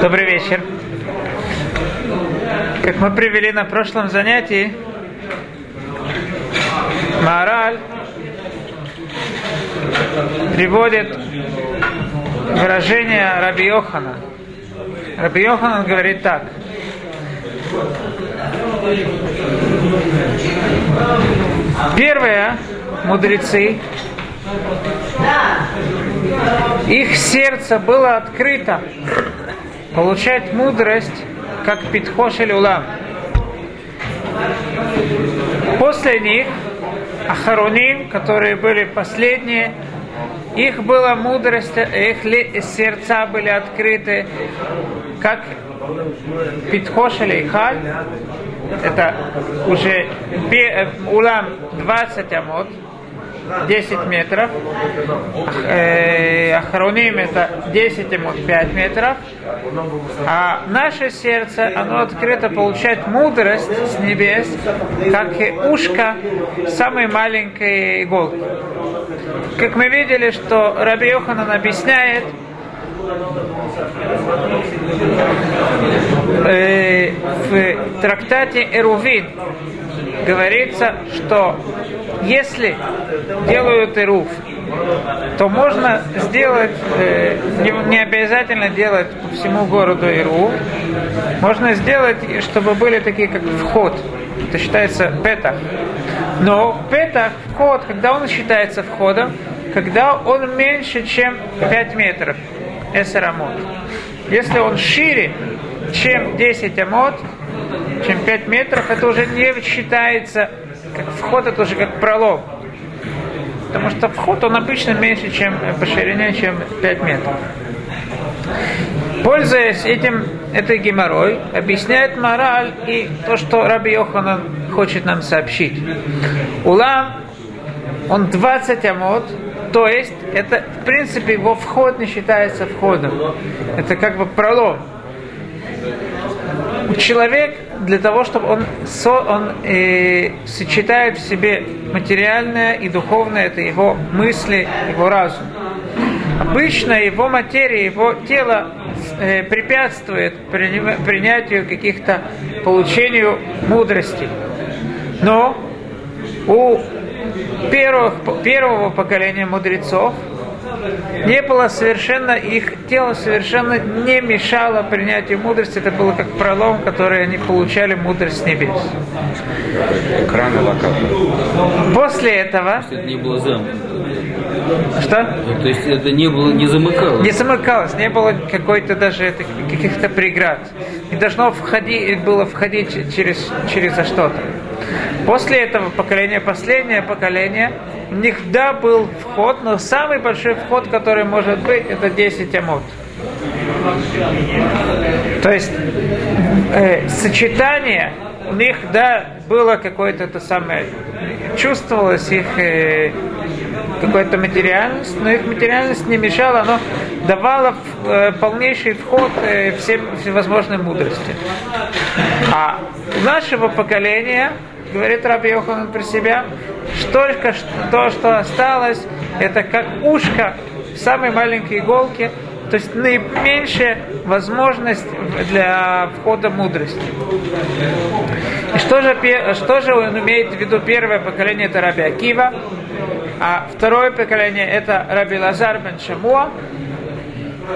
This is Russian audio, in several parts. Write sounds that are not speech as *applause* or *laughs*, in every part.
Добрый вечер. Как мы привели на прошлом занятии, Маораль приводит выражение Раби Йохана. Раби Йоханан говорит так. Первое, мудрецы, их сердце было открыто получать мудрость, как Питхош или Улам. После них Ахароним, которые были последние, их была мудрость, их сердца были открыты, как Питхош или Халь, это уже улам 20 амот, 10 метров. Э, это 10 амот 5 метров. А наше сердце, оно открыто получает мудрость с небес, как и ушко самой маленькой иголки. Как мы видели, что Раби Йоханан объясняет, э, в трактате Эрувин говорится, что если делают Эрув, то можно сделать, э, не, обязательно делать по всему городу Иру, можно сделать, чтобы были такие как вход, это считается петах. Но петах, вход, когда он считается входом, когда он меньше, чем 5 метров, эсерамот. Если он шире, чем 10 амот, чем 5 метров, это уже не считается как вход, это уже как пролом. Потому что вход, он обычно меньше, чем по ширине, чем 5 метров. Пользуясь этим, этой геморрой, объясняет мораль и то, что Раби Йоханан хочет нам сообщить. Улам, он 20 амот, то есть, это, в принципе, его вход не считается входом. Это как бы пролом. Человек для того, чтобы он, со, он э, сочетает в себе материальное и духовное, это его мысли, его разум. Обычно его материя, его тело э, препятствует принятию каких-то, получению мудрости. Но у первых, первого поколения мудрецов не было совершенно, их тело совершенно не мешало принятию мудрости. Это было как пролом, который они получали мудрость с небес. После этого... Это не было замкнуто. Что? Ну, то есть это не было, не замыкалось? Не замыкалось, не было какой-то даже каких-то преград. Не должно входить, было входить через, через что-то. После этого поколения, последнее поколение, у них да был вход, но самый большой вход, который может быть, это 10 амот. То есть э, сочетание у них, да, было какое-то это самое, чувствовалось их э, какая-то материальность, но их материальность не мешала, оно давало э, полнейший вход э, всем всевозможной мудрости. А у нашего поколения говорит Раби Йоханан про себя, что только то, что осталось, это как ушко в самой маленькой иголке, то есть наименьшая возможность для входа мудрости. И что же, что же он имеет в виду? Первое поколение это Раби Акива, а второе поколение это Раби Лазар бен Шамуа.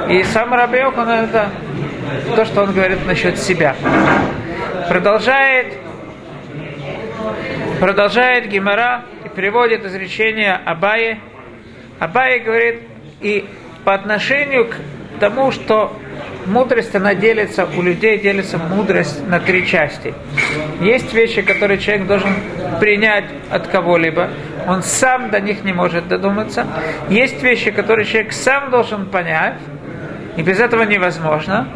И сам Раби Йоханан это то, что он говорит насчет себя. Продолжает Продолжает Гимара и приводит изречение Абае. Абае говорит, и по отношению к тому, что мудрость, она делится, у людей делится мудрость на три части. Есть вещи, которые человек должен принять от кого-либо, он сам до них не может додуматься. Есть вещи, которые человек сам должен понять, и без этого невозможно.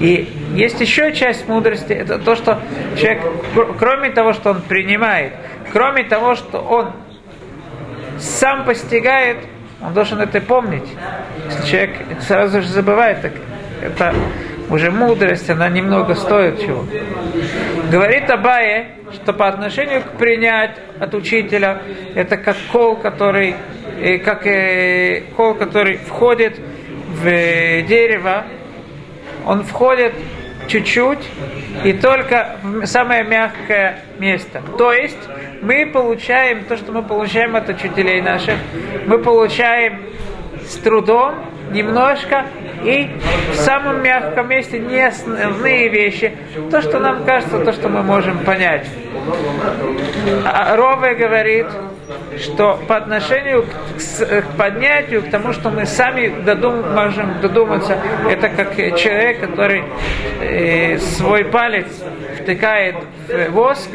И есть еще часть мудрости, это то, что человек, кроме того, что он принимает, кроме того, что он сам постигает, он должен это помнить. Если человек сразу же забывает, так это уже мудрость, она немного стоит чего. Говорит Абае, что по отношению к принять от учителя, это как кол, который, э, как э, кол, который входит в дерево, он входит чуть-чуть и только в самое мягкое место. То есть мы получаем то, что мы получаем от учителей наших, мы получаем с трудом, немножко, и в самом мягком месте не вещи, то, что нам кажется, то, что мы можем понять. А Рове говорит, что по отношению к, к поднятию, к тому, что мы сами додум, можем додуматься, это как человек, который э, свой палец втыкает в воск,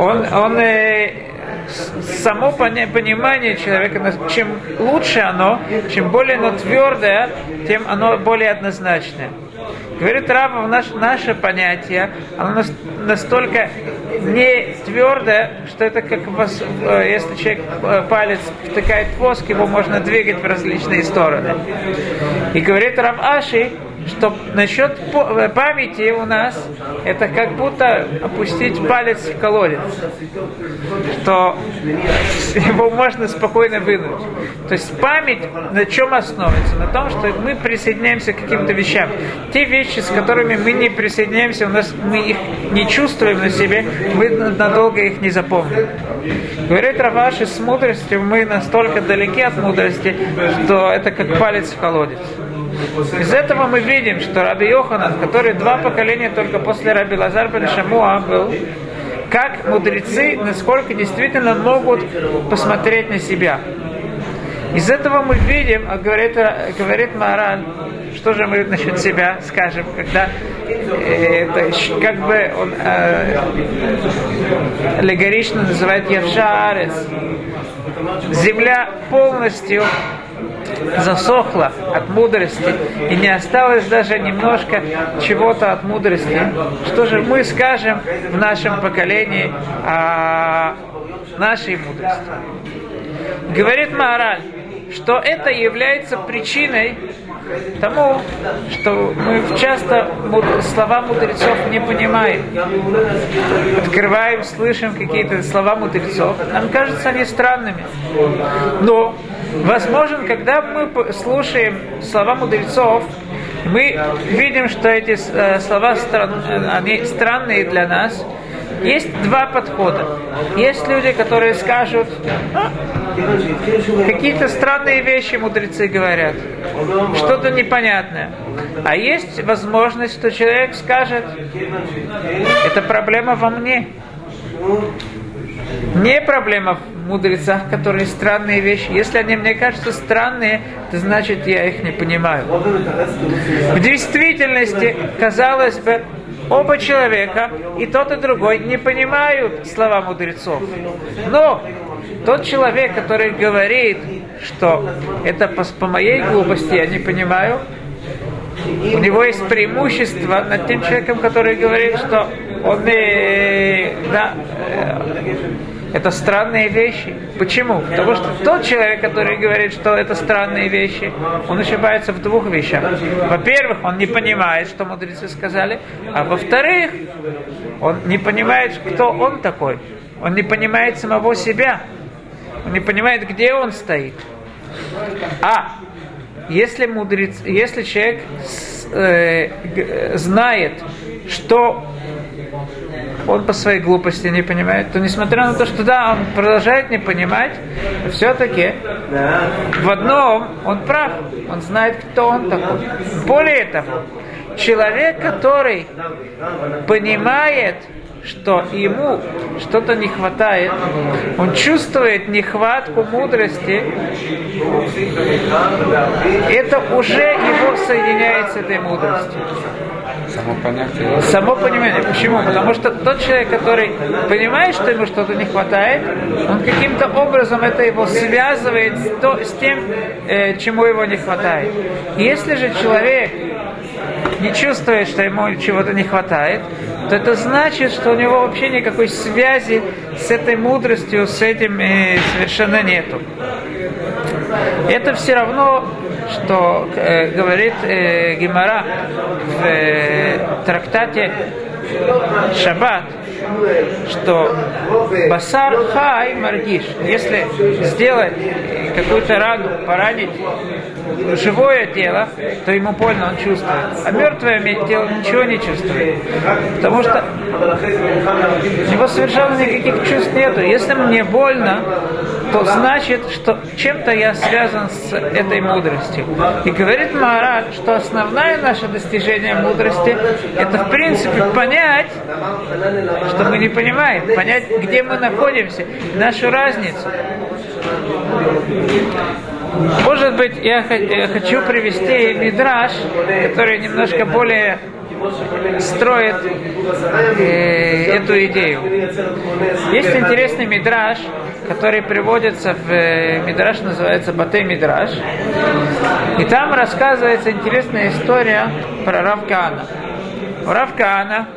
он, он э, само понимание человека, чем лучше оно, чем более оно твердое, тем оно более однозначное. Говорит Рава, наш, наше понятие, оно настолько не твердое, что это как вас, э, если человек э, палец втыкает в воск, его можно двигать в различные стороны. И говорит Рав Аши, что насчет э, памяти у нас это как будто опустить палец в колодец, что его можно спокойно вынуть. То есть память на чем основывается? На том, что мы присоединяемся к каким-то вещам. Те вещи, с которыми мы не присоединяемся, у нас мы их не чувствуем на себе, мы надолго их не запомним. Говорит Раваши, с мудростью мы настолько далеки от мудрости, что это как палец в колодец. Из этого мы видим, что Раби Йоханан, который два поколения только после Раби Лазар бен Шамуа был, как мудрецы, насколько действительно могут посмотреть на себя. Из этого мы видим, а говорит, говорит Маран, что же мы насчет себя скажем, когда э, это, как бы он э, аллегорично называет Евшаарец. Земля полностью засохла от мудрости и не осталось даже немножко чего-то от мудрости, что же мы скажем в нашем поколении о нашей мудрости? Говорит Маораль, что это является причиной тому, что мы часто слова мудрецов не понимаем. Открываем, слышим какие-то слова мудрецов, нам кажется они странными. Но, возможно, когда мы слушаем слова мудрецов, мы видим, что эти э, слова они странные для нас, есть два подхода. Есть люди, которые скажут, а, какие-то странные вещи мудрецы говорят, что-то непонятное. А есть возможность, что человек скажет, это проблема во мне. Не проблема в мудрецах, которые странные вещи. Если они мне кажутся странные, то значит я их не понимаю. В действительности, казалось бы, оба человека, и тот и другой, не понимают слова мудрецов. Но тот человек, который говорит, что это по, по моей глупости, я не понимаю, у него есть преимущество над тем человеком, который говорит, что он э, да, это странные вещи. Почему? Потому что тот человек, который говорит, что это странные вещи, он ошибается в двух вещах. Во-первых, он не понимает, что мудрецы сказали, а во-вторых, он не понимает, кто он такой. Он не понимает самого себя. Он не понимает, где он стоит. А если мудрец, если человек э, знает, что он по своей глупости не понимает, то несмотря на то, что да, он продолжает не понимать, все-таки в одном он прав, он знает, кто он такой. Более того, человек, который понимает, что ему что-то не хватает, он чувствует нехватку мудрости, это уже его соединяет с этой мудростью. Само понятие. Само понимание. Почему? Потому что тот человек, который понимает, что ему что-то не хватает, он каким-то образом это его связывает с, то, с тем, э, чему его не хватает. Если же человек не чувствует, что ему чего-то не хватает, то это значит, что у него вообще никакой связи с этой мудростью, с этим э, совершенно нету. Это все равно что э, говорит э, Гимара в э, трактате Шаббат, что басар хай маргиш, если сделать какую-то рану, поранить живое тело, то ему больно, он чувствует. А мертвое тело ничего не чувствует. Потому что у него совершенно никаких чувств нету. Если мне больно, то значит, что чем-то я связан с этой мудростью. И говорит Маharaj, что основное наше достижение мудрости, это в принципе понять, что мы не понимаем, понять, где мы находимся, нашу разницу. Может быть, я хочу привести мидраж, который немножко более строит э, эту идею. Есть интересный мидраж, который приводится в э, мидраж, называется Батей Мидраж. И там рассказывается интересная история про Равкана. У Равкана,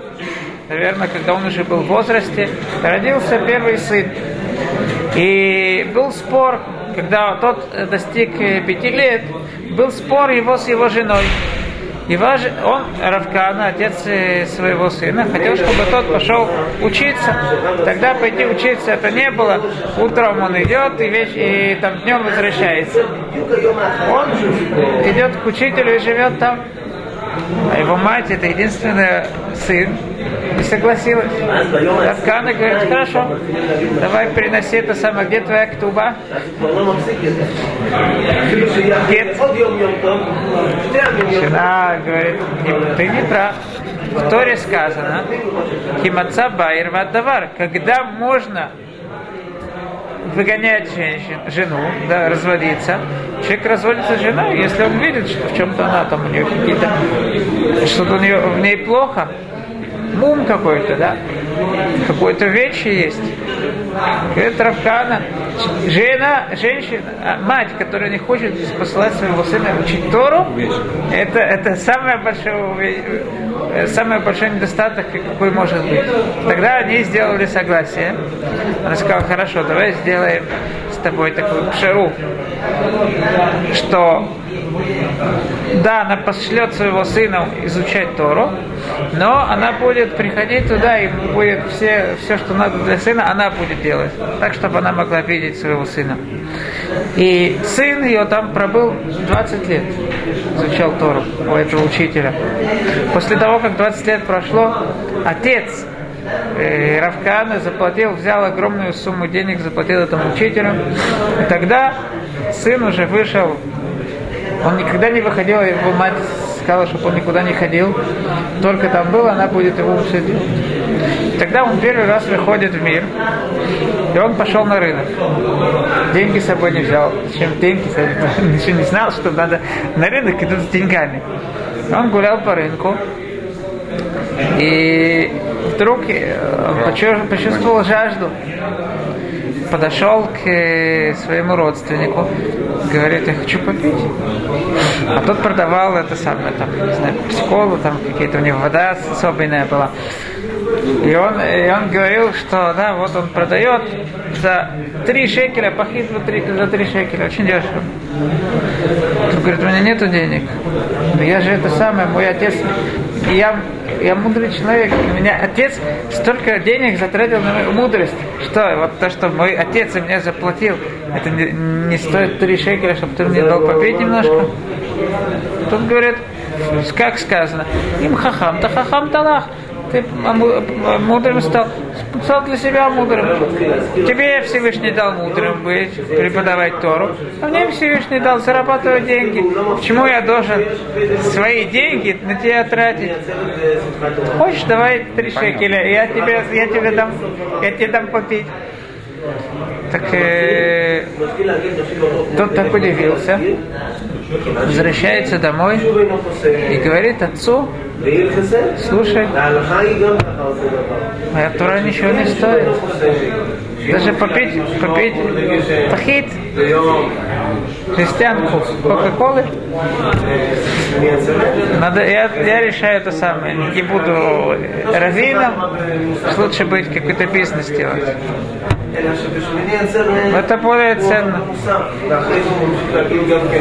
наверное, когда он уже был в возрасте, родился первый сын. И был спор, когда тот достиг э, пяти лет, был спор его с его женой. И важ, он, Равкана, отец э, своего сына, хотел, чтобы тот пошел учиться. Тогда пойти учиться это не было. Утром он идет и, веч... и там днем возвращается. Он идет к учителю и живет там. А его мать это единственный сын, и согласилась. Равкана говорит, хорошо, давай приноси это самое, где твоя ктуба? Гет. Жена говорит, ты не прав. В Торе сказано, Химаца Байр Вадавар, когда можно выгонять женщин, жену, да, разводиться. Человек разводится с женой, если он видит, что в чем-то она там у нее какие-то, что-то у нее в ней плохо, мум какой-то, да, какой-то вещи есть. Это Равкана. Жена, женщина, а, мать, которая не хочет посылать своего сына учить Тору, это, это самое большое, э, самый большой недостаток, какой может быть. Тогда они сделали согласие. Она сказала, хорошо, давай сделаем с тобой такую пшеру, что да, она пошлет своего сына изучать Тору, но она будет приходить туда и будет все, все, что надо для сына, она будет делать, так, чтобы она могла видеть своего сына. И сын ее там пробыл 20 лет, изучал Тору у этого учителя. После того, как 20 лет прошло, отец э, Равкана заплатил, взял огромную сумму денег, заплатил этому учителю. И тогда сын уже вышел он никогда не выходил, его мать сказала, чтобы он никуда не ходил. Только там был, она будет его учить. Тогда он первый раз выходит в мир, и он пошел на рынок. Деньги с собой не взял. Чем деньги? *laughs* Ничего не знал, что надо на рынок идут с деньгами. Он гулял по рынку, и вдруг э, почувствовал жажду подошел к э, своему родственнику, говорит, я хочу попить. А тот продавал это самое, там, не знаю, психолу, там какие-то у него вода особенная была. И он, и он говорил, что да, вот он продает за три шекеля, пахит за три, за три шекеля, очень дешево. Он говорит, у меня нету денег. Но я же это самое, мой отец, я, я мудрый человек, у меня отец столько денег затратил на мою мудрость, что вот то, что мой отец и мне заплатил, это не, не стоит три шекеля, чтобы ты мне дал попить немножко. Тут говорит, как сказано, им хахам, та хахам талах ты мудрым стал, стал для себя мудрым. Тебе Всевышний дал мудрым быть, преподавать Тору, а мне Всевышний дал зарабатывать деньги. Почему я должен свои деньги на тебя тратить? Хочешь, давай три шекеля, я тебе, я тебе дам, я тебе дам попить. Так э, тот так удивился, возвращается домой и говорит отцу, слушай, моя Тура ничего не стоит. Даже попить, попить пахит, христианку Кока-Колы. Надо, я, я решаю это самое. Не буду раввином, лучше быть какой-то бизнес делать. Это более ценно.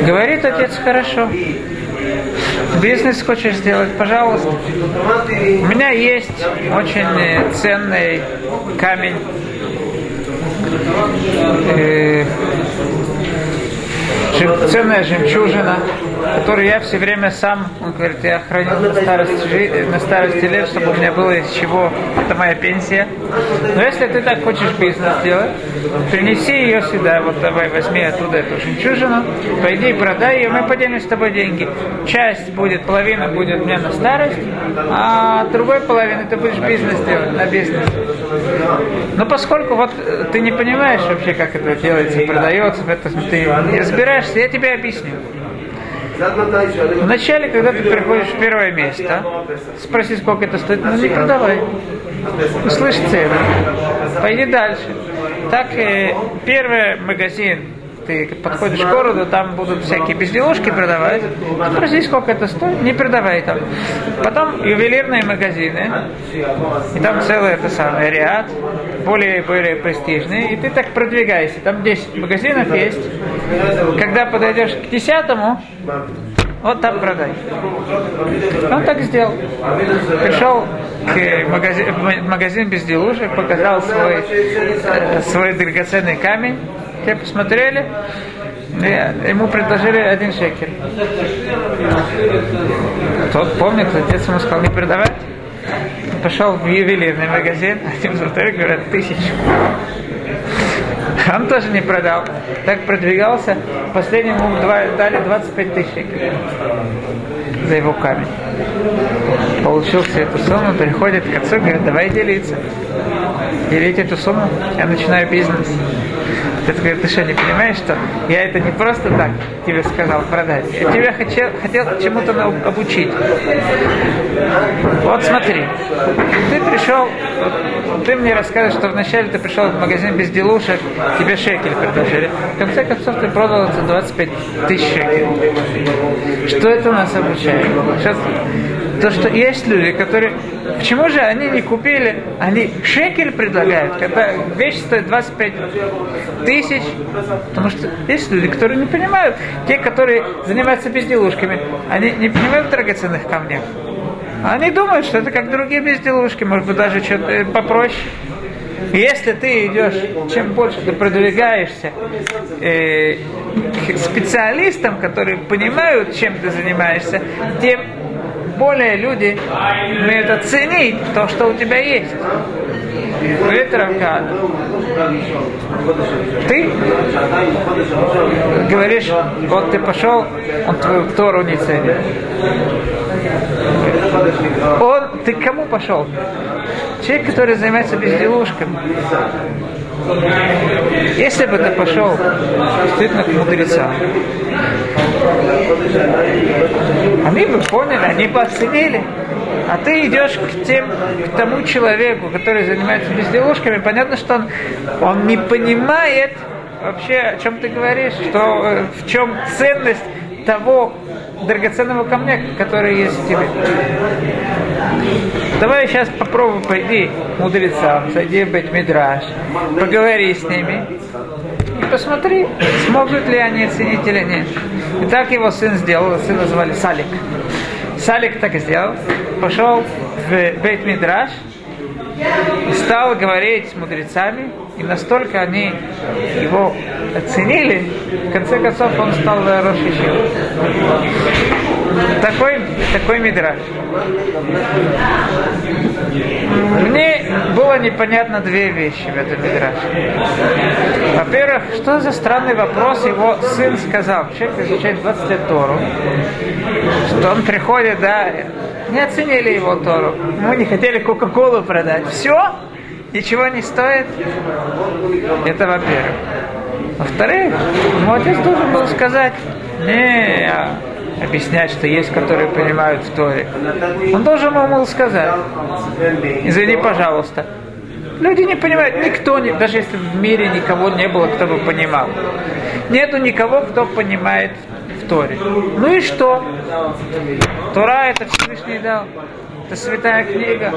Говорит отец хорошо. Бизнес хочешь сделать, пожалуйста. У меня есть очень ценный камень. Э, ценная жемчужина, которую я все время сам, он говорит, я хранил на старости, на старости лет, чтобы у меня было из чего, это моя пенсия. Но если ты так хочешь бизнес делать, принеси ее сюда, вот давай возьми оттуда эту жемчужину, пойди продай ее, мы поделим с тобой деньги. Часть будет, половина будет мне на старость, а другой половины ты будешь бизнес делать, на бизнес. Но поскольку вот э, ты не понимаешь вообще, как это делается, продается, в этом ты не разбираешься, я тебе объясню. Вначале, когда ты приходишь в первое место, спроси, сколько это стоит, ну не продавай. Услышь цену. Пойди дальше. Так, э, первый магазин, ты подходишь к городу, там будут всякие безделушки продавать. Спроси, сколько это стоит, не продавай там. Потом ювелирные магазины, и там целый это самый ряд, более и более престижные, и ты так продвигаешься. Там 10 магазинов есть. Когда подойдешь к десятому, вот там продай. Он так сделал. Пришел к магазин, магазин безделушек, показал свой, э, свой драгоценный камень. Те посмотрели, и ему предложили один шекель. Тот помнит, отец ему сказал не продавать. Пошел в ювелирный магазин, *laughs* один смотрели, говорят, тысячу. Он тоже не продал. Так продвигался. Последнему дали 25 тысяч шекелей за его камень. Получил всю эту сумму, приходит к отцу, говорит, давай делиться. Делить эту сумму, я начинаю бизнес. Отец говорит, ты что, не понимаешь, что я это не просто так тебе сказал продать. Я тебя хотел, хотел чему-то обучить. Вот смотри, ты пришел, ты мне рассказываешь, что вначале ты пришел в магазин безделушек, тебе шекель предложили. В конце концов ты продал это за 25 тысяч шекелей. Что это нас обучает? Сейчас, то, что есть люди, которые... Почему же они не купили, они шекель предлагают, когда вещь стоит 25 тысяч, потому что есть люди, которые не понимают, те, которые занимаются безделушками, они не понимают драгоценных камнях. Они думают, что это как другие безделушки, может быть, даже что-то попроще. Если ты идешь, чем больше ты продвигаешься э, специалистам, которые понимают, чем ты занимаешься, тем более люди умеют оценить то, что у тебя есть. Говорит ты говоришь, вот ты пошел, он твою Тору не ценит. Он, ты к кому пошел? Человек, который занимается безделушками. Если бы ты пошел действительно к мудрецам, они бы поняли, они бы оценили. А ты идешь к, тем, к тому человеку, который занимается безделушками, понятно, что он, он не понимает вообще, о чем ты говоришь, что, э, в чем ценность того драгоценного камня, который есть в тебе. Давай сейчас попробуй пойди мудрецам, зайди в Бет-Мидраш, поговори с ними посмотри, смогут ли они оценить или нет. И так его сын сделал, сына звали Салик. Салик так и сделал, пошел в Бейт-Мидраш, стал говорить с мудрецами, и настолько они его оценили, в конце концов он стал Рошишем. Такой, такой мидраж. Мне было непонятно две вещи в этом мидраже. Во-первых, что за странный вопрос его сын сказал. Человек изучает 20 лет Тору, что он приходит, да, не оценили его Тору. Мы не хотели Кока-Колу продать. Все, ничего не стоит. Это во-первых. Во-вторых, мой отец должен был сказать, не объяснять, что есть, которые понимают в Торе. Он должен был сказать, извини, пожалуйста, Люди не понимают, никто, не, даже если в мире никого не было, кто бы понимал. Нету никого, кто понимает в Торе. Ну и что? Тора это Всевышний дал. Это святая книга.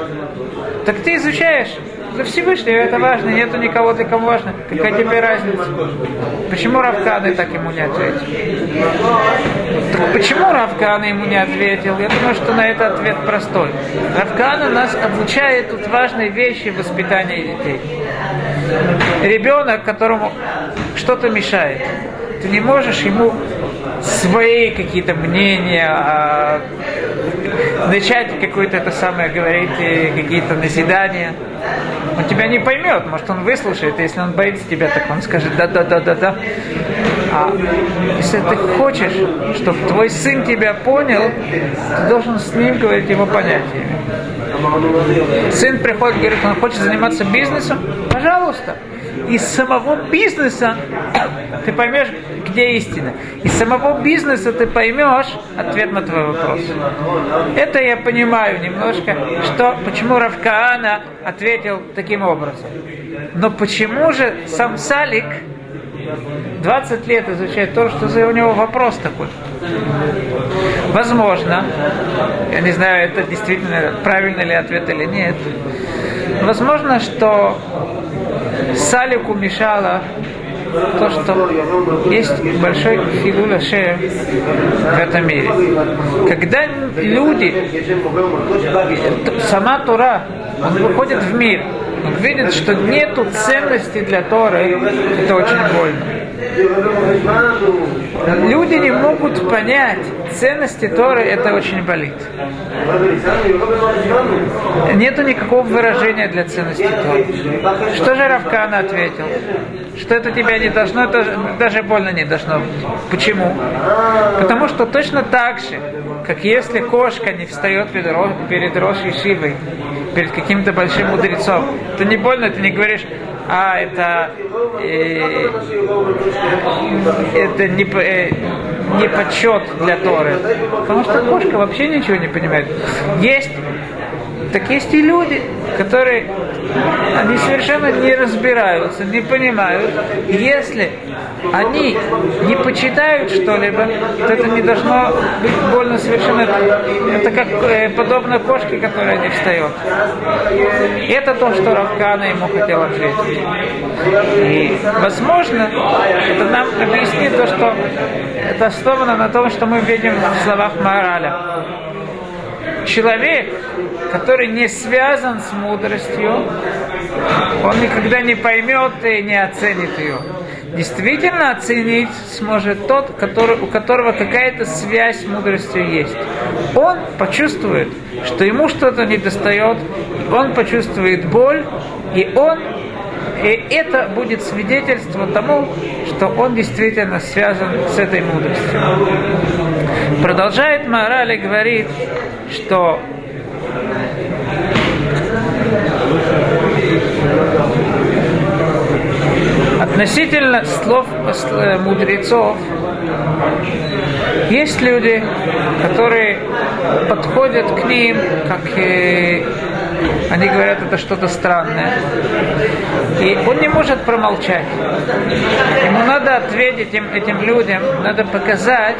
Так ты изучаешь. Для Всевышнего это важно, нету никого, для кого важно. Какая тебе разница? Почему Равканы так ему не ответил? Так почему Равкана ему не ответил? Я думаю, что на это ответ простой. Равкана нас обучает тут важной вещи воспитания детей. Ребенок, которому что-то мешает. ты не можешь ему свои какие-то мнения, а, начать какое-то это самое говорить, какие-то назидания. Он тебя не поймет, может он выслушает, если он боится тебя, так он скажет да-да-да-да-да. А если ты хочешь, чтобы твой сын тебя понял, ты должен с ним говорить его понятиями. Сын приходит, говорит, он хочет заниматься бизнесом, пожалуйста. Из самого бизнеса *coughs* ты поймешь, где истина. Из самого бизнеса ты поймешь ответ на твой вопрос. Это я понимаю немножко, что почему Равкаана ответил таким образом. Но почему же сам Салик 20 лет изучает то, что за у него вопрос такой. Возможно, я не знаю, это действительно правильный ли ответ или нет, возможно, что Салику мешало то, что есть большой хилуля в этом мире. Когда люди, сама Тура, он выходит в мир, он видит, что нету ценности для Торы, это очень больно. Люди не могут понять ценности Торы, это очень болит. Нету никакого выражения для ценности Торы. Что же Равкана ответил? Что это тебя не должно, это даже больно не должно. Почему? Потому что точно так же, как если кошка не встает перед Рошей Шивой, перед каким-то большим мудрецом, то не больно, ты не говоришь, а это, э, это не, э, не подсчет для Торы. Потому что кошка вообще ничего не понимает. Есть так есть и люди, которые они совершенно не разбираются, не понимают. Если они не почитают что-либо, то это не должно быть больно совершенно. Это как э, подобно кошке, которая не встает. Это то, что Равкана ему хотел ответить. И, возможно, это нам объяснит то, что это основано на том, что мы видим в словах Мораля. Человек, который не связан с мудростью, он никогда не поймет и не оценит ее. Действительно оценить сможет тот, который, у которого какая-то связь с мудростью есть. Он почувствует, что ему что-то не достает, он почувствует боль, и он и это будет свидетельство тому, что он действительно связан с этой мудростью. Продолжает Мораль и говорит, что Относительно слов э, мудрецов, есть люди, которые подходят к ним, как и они говорят, это что-то странное. И он не может промолчать. Ему надо ответить этим, этим людям, надо показать,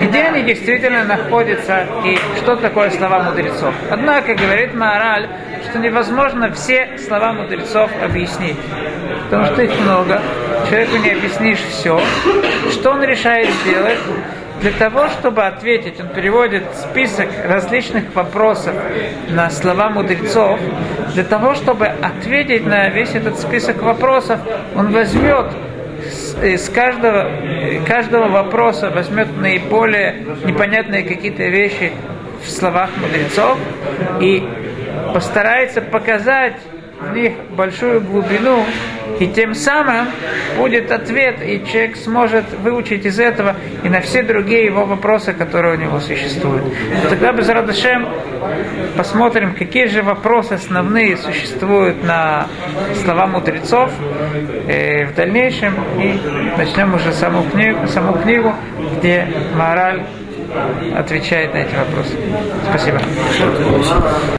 где они действительно находятся и что такое слова мудрецов. Однако, говорит Маораль, что невозможно все слова мудрецов объяснить. Потому что их много, человеку не объяснишь все. Что он решает сделать? Для того, чтобы ответить, он переводит список различных вопросов на слова мудрецов. Для того, чтобы ответить на весь этот список вопросов, он возьмет из каждого, каждого вопроса возьмет наиболее непонятные какие-то вещи в словах мудрецов и постарается показать в них большую глубину, и тем самым будет ответ, и человек сможет выучить из этого и на все другие его вопросы, которые у него существуют. Тогда без Радашем посмотрим, какие же вопросы основные существуют на слова мудрецов э, в дальнейшем, и начнем уже саму книгу, саму книгу где мораль отвечает на эти вопросы. Спасибо.